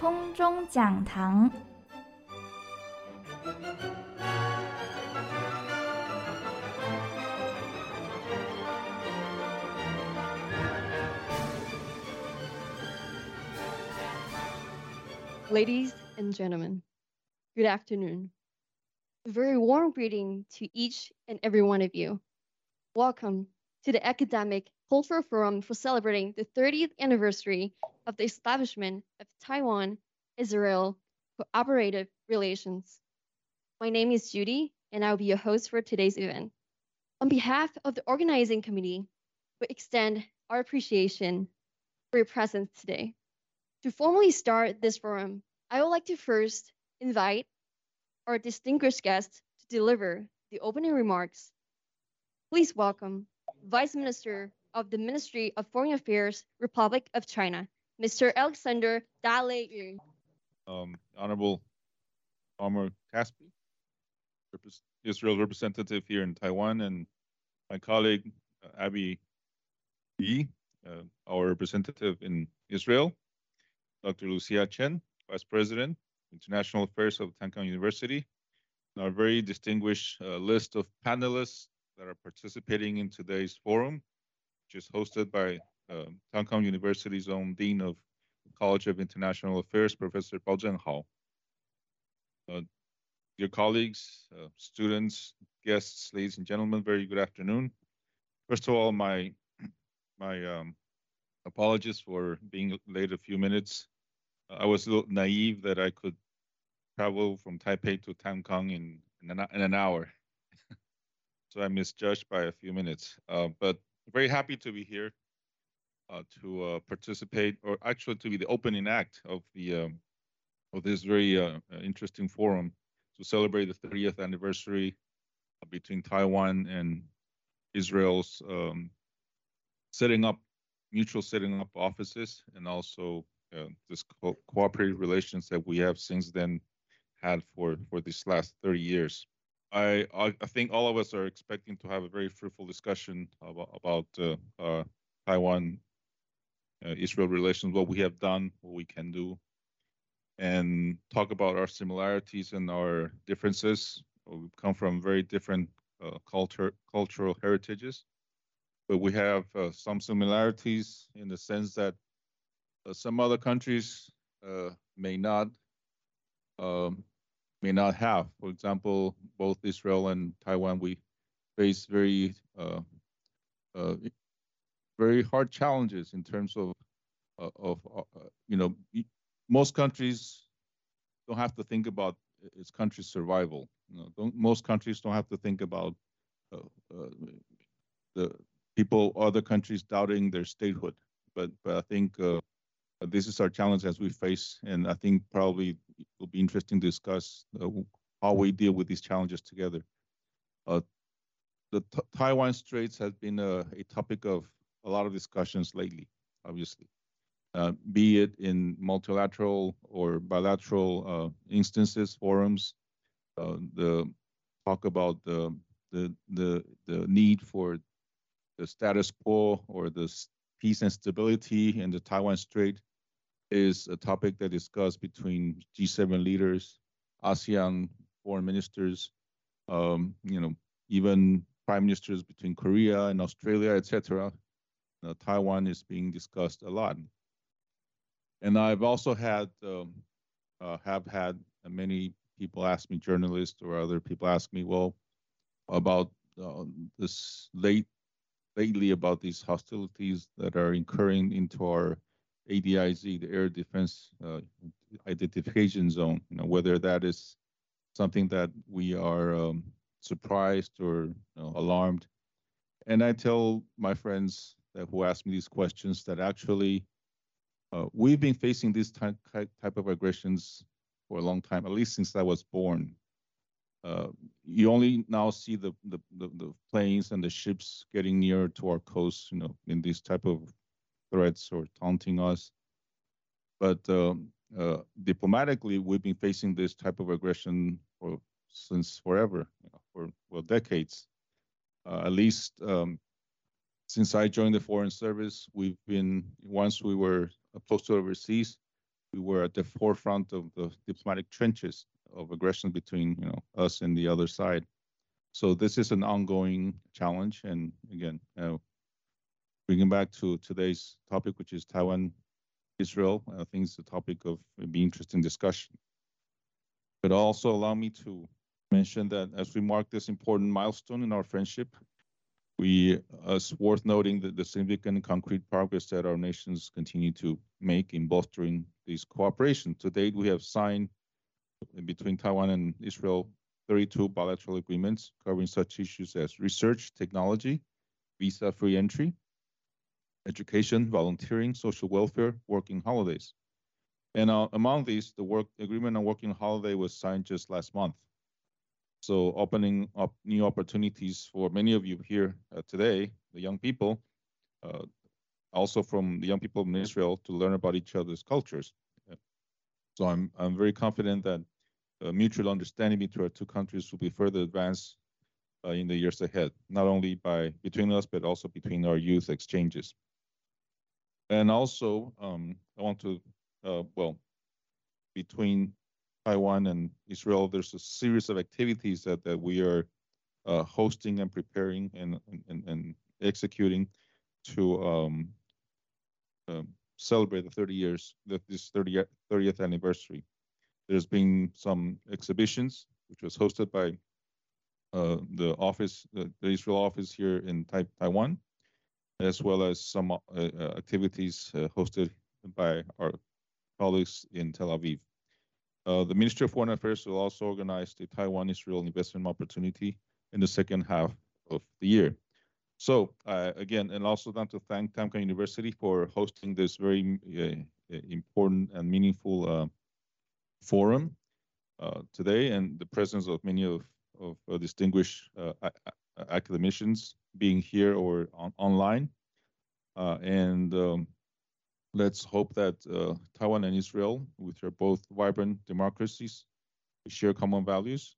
空中讲堂。Ladies and gentlemen, good afternoon. A very warm greeting to each and every one of you. Welcome to the Academic Cultural Forum for celebrating the 30th anniversary of the establishment of Taiwan Israel Cooperative Relations. My name is Judy, and I'll be your host for today's event. On behalf of the organizing committee, we extend our appreciation for your presence today. To formally start this forum, I would like to first invite our distinguished guest to deliver the opening remarks. Please welcome Vice Minister of the Ministry of Foreign Affairs, Republic of China, Mr. Alexander Dale Yu. Um, Honorable Omer Caspi, Israel's representative here in Taiwan, and my colleague uh, Abby Yi, uh, our representative in Israel, Dr. Lucia Chen, Vice President, International Affairs of Tamkang University, and our very distinguished uh, list of panelists that are participating in today's forum, which is hosted by Tamkang University's own Dean of College of International Affairs, Professor Bao Zhenghao. Uh, dear colleagues, uh, students, guests, ladies and gentlemen, very good afternoon. First of all, my my um, apologies for being late a few minutes. I was a little naive that I could travel from Taipei to Tamkang in, in, an, in an hour. So I misjudged by a few minutes. Uh, but very happy to be here uh, to uh, participate, or actually to be the opening act of the um, of this very uh, interesting forum to celebrate the 30th anniversary between Taiwan and Israel's um, setting up mutual setting up offices and also uh, this co- cooperative relations that we have since then had for for these last 30 years. I I, think all of us are expecting to have a very fruitful discussion about, about uh, uh, Taiwan uh, Israel relations, what we have done, what we can do, and talk about our similarities and our differences. We come from very different uh, culture cultural heritages, but we have uh, some similarities in the sense that uh, some other countries may not um, may not have. For example, both Israel and Taiwan, we face very uh, uh, very hard challenges in terms of uh, of you know most countries don't have to think about its country's survival. You know, most countries don't have to think about uh, uh, the people other countries doubting their statehood. But but I think uh, this is our challenge as we face, and I think probably it will be interesting to discuss uh, how we deal with these challenges together. Uh, the Taiwan Straits has been a, a, topic of a lot of discussions lately, obviously, uh, be it in multilateral or bilateral uh, instances, forums, uh, the talk about the, the the the need for the status quo or the peace and stability in the Taiwan Strait is a topic that discussed between G7 leaders, ASEAN foreign ministers, um, you know, even prime ministers between Korea and Australia, etc. Uh, Taiwan is being discussed a lot. And I've also had um, uh, have had many people ask me, journalists or other people ask me, well, about uh, this late lately about these hostilities that are incurring into our ADIZ, the Air Defense uh, Identification Zone, you know, whether that is something that we are um, surprised or you know, alarmed. And I tell my friends that who ask me these questions that actually uh, we've been facing these type, type of aggressions for a long time, at least since I was born. Uh, you only now see the, the, the, the, planes and the ships getting nearer to our coast, you know, in these type of threats or taunting us. But um, uh, diplomatically, we've been facing this type of aggression for since forever, you know, for well decades. Uh, at least um, since I joined the Foreign Service, we've been once we were posted overseas, we were at the forefront of the diplomatic trenches of aggression between you know us and the other side. So this is an ongoing challenge, and again, uh, bringing back to today's topic, which is Taiwan, Israel. I think it's a topic of be interesting discussion. But also allow me to mention that as we mark this important milestone in our friendship, we uh, it's worth noting that the significant concrete progress that our nations continue to make in bolstering this cooperation. To date, we have signed between Taiwan and Israel 32 bilateral agreements covering such issues as research, technology, visa-free entry, education, volunteering, social welfare, working holidays. And uh, among these, the work agreement on working holiday was signed just last month. So opening up new opportunities for many of you here uh, today, the young people, uh, also from the young people in Israel to learn about each other's cultures. So I'm I'm very confident that uh, mutual understanding between our two countries will be further advanced uh, in the years ahead, not only by between us but also between our youth exchanges. And also, um, I want to uh, well, between Taiwan and Israel, there's a series of activities that, that we are uh, hosting and preparing and, and, and executing to um, um, celebrate the 30 years, this 30, 30th anniversary. There's been some exhibitions, which was hosted by uh, the office, the, the, Israel office here in tai Taiwan, as well as some uh, uh activities uh, hosted by our colleagues in Tel Aviv. The Ministry of Foreign Affairs will also organize the Taiwan-Israel investment opportunity in the second half of the year. So uh, again, and also want to thank Tamkang University for hosting this very uh, important and meaningful uh, forum today, and the presence of many of, of distinguished academicians being here or on, online. and um, let's hope that uh, Taiwan and Israel, which are both vibrant democracies, share common values.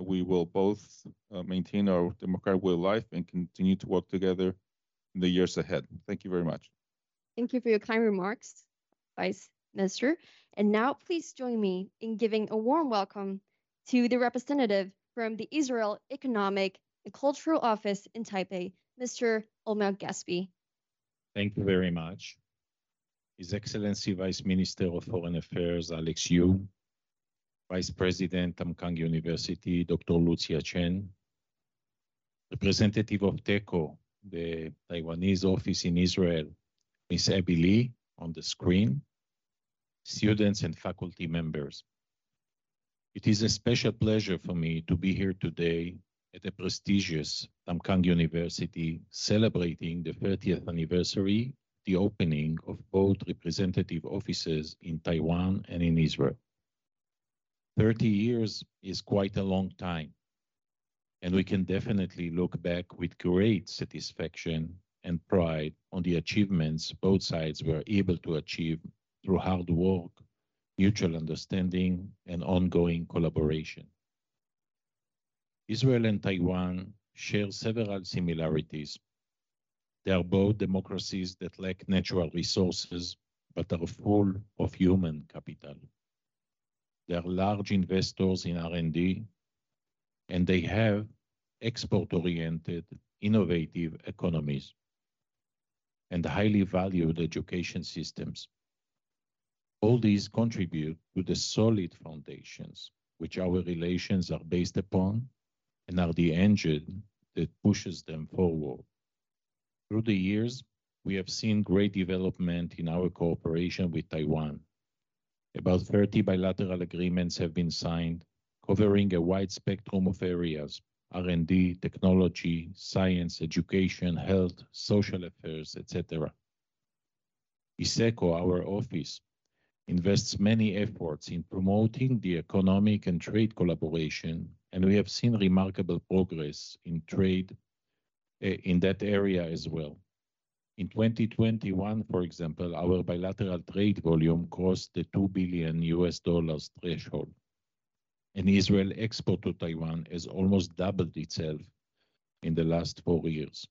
We will both uh, maintain our democratic way of life and continue to work together in the years ahead. Thank you very much. Thank you for your kind remarks, Vice Minister. And now please join me in giving a warm welcome to the representative from the Israel Economic and Cultural Office in Taipei, Mr. Omer Caspi. Thank you very much. His Excellency Vice Minister of Foreign Affairs Alex Yu, Vice President Tamkang University Dr. Lucia Chen, Representative of TECO, the Taiwanese office in Israel, Ms. Abby Lee on the screen, students and faculty members. It is a special pleasure for me to be here today at the prestigious Tamkang University celebrating the 30th anniversary the opening of both representative offices in Taiwan and in Israel. 30 years is quite a long time, and we can definitely look back with great satisfaction and pride on the achievements both sides were able to achieve through hard work, mutual understanding, and ongoing collaboration. Israel and Taiwan share several similarities they are both democracies that lack natural resources but are full of human capital. They are large investors in R&D and they have export-oriented, innovative economies and highly valued education systems. All these contribute to the solid foundations which our relations are based upon and are the engine that pushes them forward. Through the years, we have seen great development in our cooperation with Taiwan. About 30 bilateral agreements have been signed, covering a wide spectrum of areas, R&D, technology, science, education, health, social affairs, etc. ISECO, our office, invests many efforts in promoting the economic and trade collaboration, and we have seen remarkable progress in trade eh, in that area as well. In 2021, for example, our bilateral trade volume crossed the 2 billion US dollars threshold. And Israel export to Taiwan has almost doubled itself in the last four years.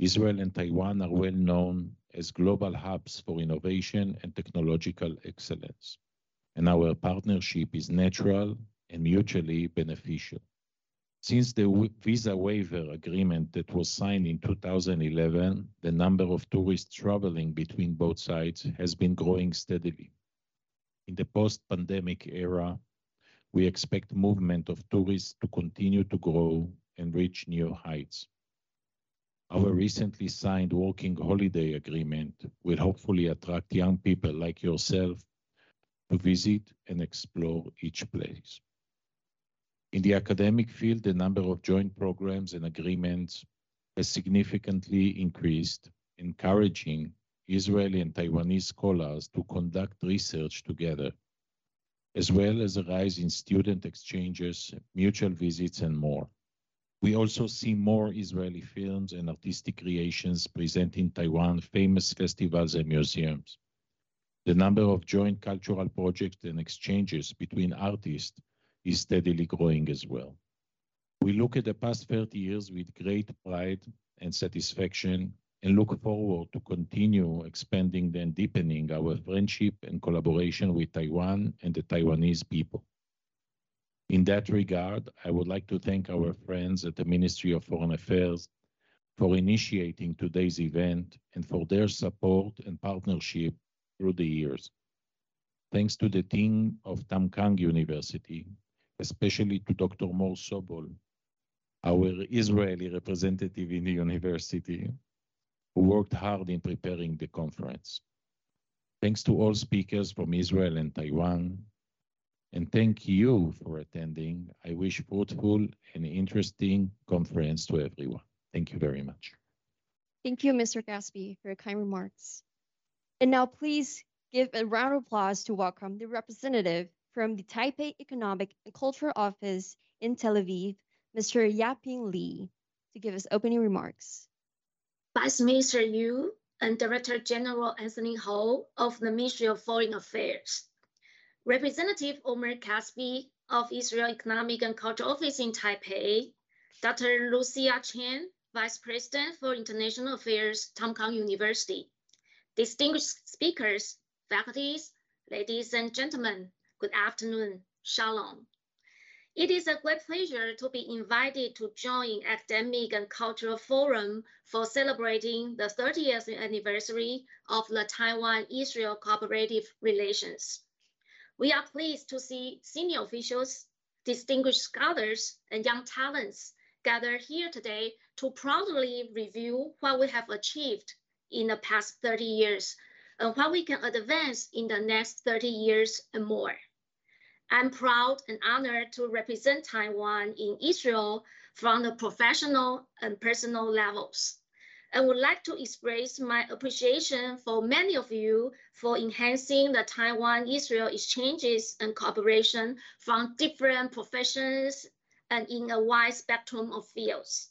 Israel and Taiwan are well known as global hubs for innovation and technological excellence. And our partnership is natural and mutually beneficial. Since the visa waiver agreement that was signed in 2011, the number of tourists traveling between both sides has been growing steadily. In the post-pandemic era, we expect movement of tourists to continue to grow and reach new heights. Our recently signed working holiday agreement will hopefully attract young people like yourself to visit and explore each place. In the academic field, the number of joint programs and agreements has significantly increased, encouraging Israeli and Taiwanese scholars to conduct research together, as well as a rise in student exchanges, mutual visits, and more. We also see more Israeli films and artistic creations present in Taiwan famous festivals and museums. The number of joint cultural projects and exchanges between artists is steadily growing as well. We look at the past 30 years with great pride and satisfaction and look forward to continue expanding and deepening our friendship and collaboration with Taiwan and the Taiwanese people. In that regard, I would like to thank our friends at the Ministry of Foreign Affairs for initiating today's event and for their support and partnership through the years. Thanks to the team of Tamkang University, especially to Dr. Mor Sobol, our Israeli representative in the university, who worked hard in preparing the conference. Thanks to all speakers from Israel and Taiwan, and thank you for attending. I wish fruitful and interesting conference to everyone. Thank you very much. Thank you, Mr. Caspi, for your kind remarks. And now please give a round of applause to welcome the representative from the Taipei Economic and Cultural Office in Tel Aviv, Mr. Yaping Li, to give his opening remarks. Vice Minister Yu and Director General Anthony Ho of the Ministry of Foreign Affairs, Representative Omer Caspi of Israel Economic and Cultural Office in Taipei, Dr. Lucia Chen, Vice President for International Affairs, Tamkang University, distinguished speakers, faculties, ladies and gentlemen, Good afternoon. Shalom. It is a great pleasure to be invited to join Academic and Cultural Forum for celebrating the 30th anniversary of the Taiwan-Israel cooperative relations. We are pleased to see senior officials, distinguished scholars, and young talents gathered here today to proudly review what we have achieved in the past 30 years and what we can advance in the next 30 years and more. I'm proud and honored to represent Taiwan in Israel from the professional and personal levels. I would like to express my appreciation for many of you for enhancing the Taiwan-Israel exchanges and cooperation from different professions and in a wide spectrum of fields.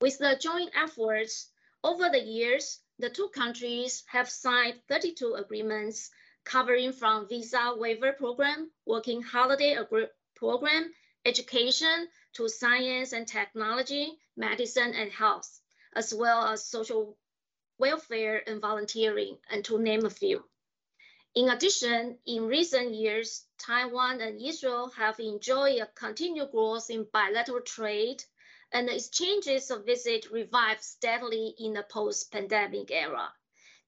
With the joint efforts, over the years, the two countries have signed 32 agreements covering from visa waiver program, working holiday program, education to science and technology, medicine and health, as well as social welfare and volunteering, and to name a few. In addition, in recent years, Taiwan and Israel have enjoyed a continued growth in bilateral trade, and the exchanges of visit revived steadily in the post-pandemic era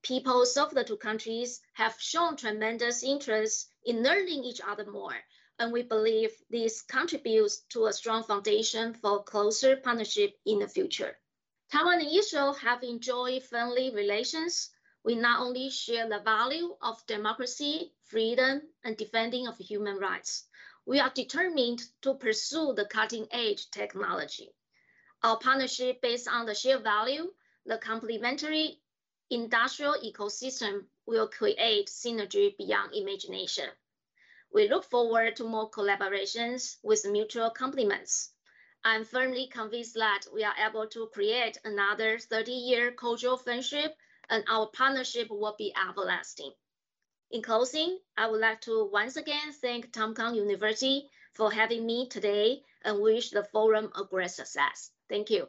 peoples of the two countries have shown tremendous interest in learning each other more, and we believe this contributes to a strong foundation for closer partnership in the future. Taiwan and Israel have enjoyed friendly relations. We not only share the value of democracy, freedom, and defending of human rights, we are determined to pursue the cutting edge technology. Our partnership based on the shared value, the complementary industrial ecosystem will create synergy beyond imagination. We look forward to more collaborations with mutual complements. I'm firmly convinced that we are able to create another 30-year cultural friendship and our partnership will be everlasting. In closing, I would like to once again thank Tamkang University for having me today and wish the forum a great success. Thank you.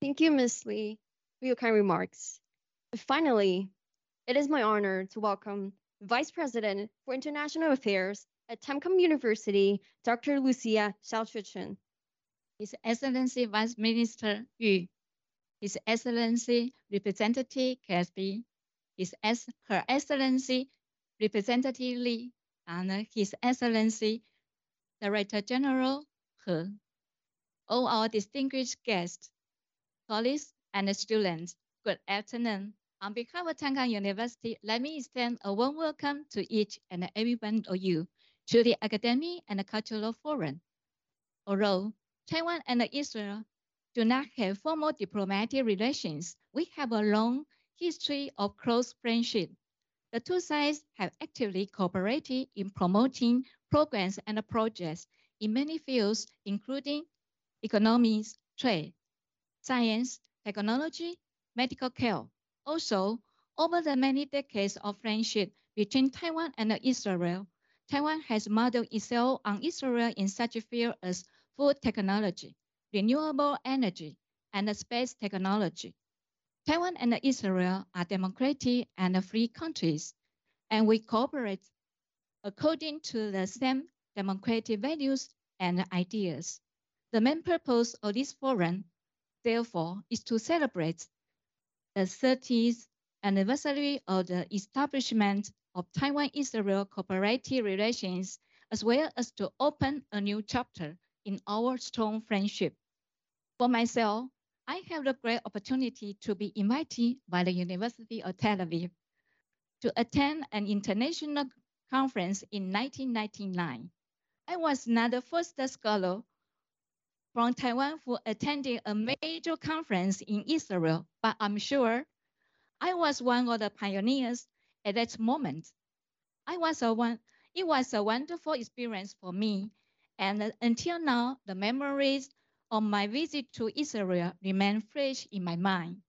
Thank you, Ms. Lee, for your kind remarks. Finally, it is my honor to welcome Vice President for International Affairs at Tamkang University, Dr. Lucia Xiaochuchen. His Excellency Vice Minister Yu, His Excellency Representative Caspi, His Ex Her Excellency Representative Lee, and His Excellency Director General He, all our distinguished guests, colleagues, and students, good afternoon. On behalf of Tamkang University, let me extend a warm welcome to each and every one of you to the Academic and Cultural Forum. Although Taiwan and Israel do not have formal diplomatic relations, we have a long history of close friendship. The two sides have actively cooperated in promoting programs and projects in many fields, including economics, trade, science, technology, medical care. Also, over the many decades of friendship between Taiwan and Israel, Taiwan has modeled itself on Israel in such fields as food technology, renewable energy, and space technology. Taiwan and Israel are democratic and free countries, and we cooperate according to the same democratic values and ideas. The main purpose of this forum, therefore, is to celebrate the 30th anniversary of the establishment of Taiwan-Israel cooperative relations, as well as to open a new chapter in our strong friendship. For myself, I have the great opportunity to be invited by the University of Tel Aviv to attend an international conference in 1999. I was not the first scholar from Taiwan who attended a major conference in Israel, but I'm sure I was one of the pioneers at that moment. I was a one, it was a wonderful experience for me, and uh, until now, the memories of my visit to Israel remain fresh in my mind.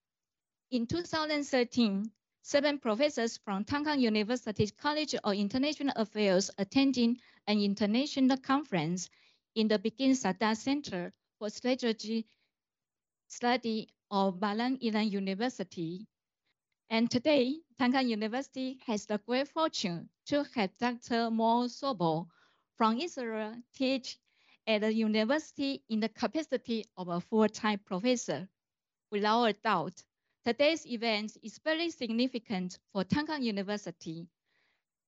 In 2013, seven professors from Tamkang University's College of International Affairs attending an international conference in the Begin Sadat Center for Strategy Study of Bar Ilan University. And today, Tamkang University has the great fortune to have Dr. Mor Sobol from Israel teach at the university in the capacity of a full-time professor. Without a doubt, today's event is very significant for Tamkang University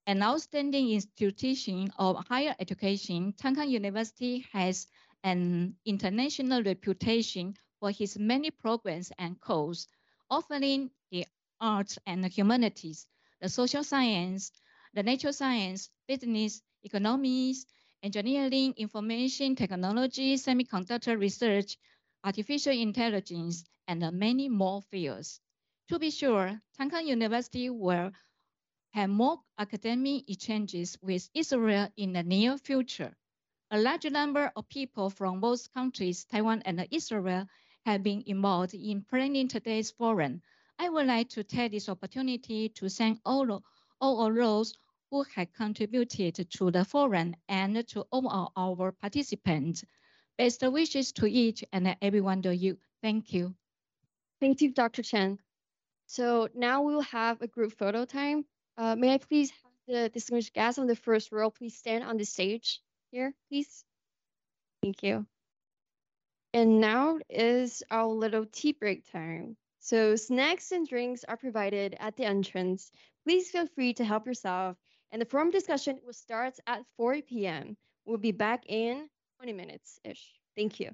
an outstanding institution of higher education, Tamkang University has an international reputation for his many programs and courses, offering the arts and the humanities, the social science, the natural science, business, economics, engineering, information technology, semiconductor research, artificial intelligence, and many more fields. To be sure, Tamkang University will have more academic exchanges with Israel in the near future. A large number of people from both countries, Taiwan and Israel, have been involved in planning today's forum. I would like to take this opportunity to thank all, all of those who have contributed to the forum and to all our participants. Best wishes to each and every one of you. Thank you. Thank you, Dr. Chen. So now we will have a group photo time. Uh, may I please have the distinguished guests on the first row please stand on the stage here, please? Thank you. And now is our little tea break time. So snacks and drinks are provided at the entrance. Please feel free to help yourself. And the forum discussion will start at 4 p.m. We'll be back in 20 minutes-ish. Thank you.